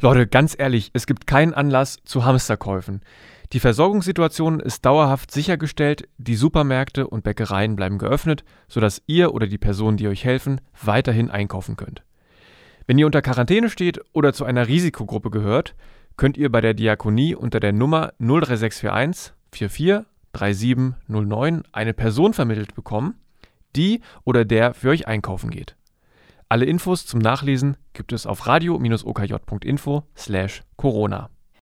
Leute, ganz ehrlich, es gibt keinen Anlass zu Hamsterkäufen. Die Versorgungssituation ist dauerhaft sichergestellt, die Supermärkte und Bäckereien bleiben geöffnet, sodass ihr oder die Personen, die euch helfen, weiterhin einkaufen könnt. Wenn ihr unter Quarantäne steht oder zu einer Risikogruppe gehört, könnt ihr bei der Diakonie unter der Nummer 03641 44 3709 eine Person vermittelt bekommen, die oder der für euch einkaufen geht. Alle Infos zum Nachlesen gibt es auf radio-okj.info/corona.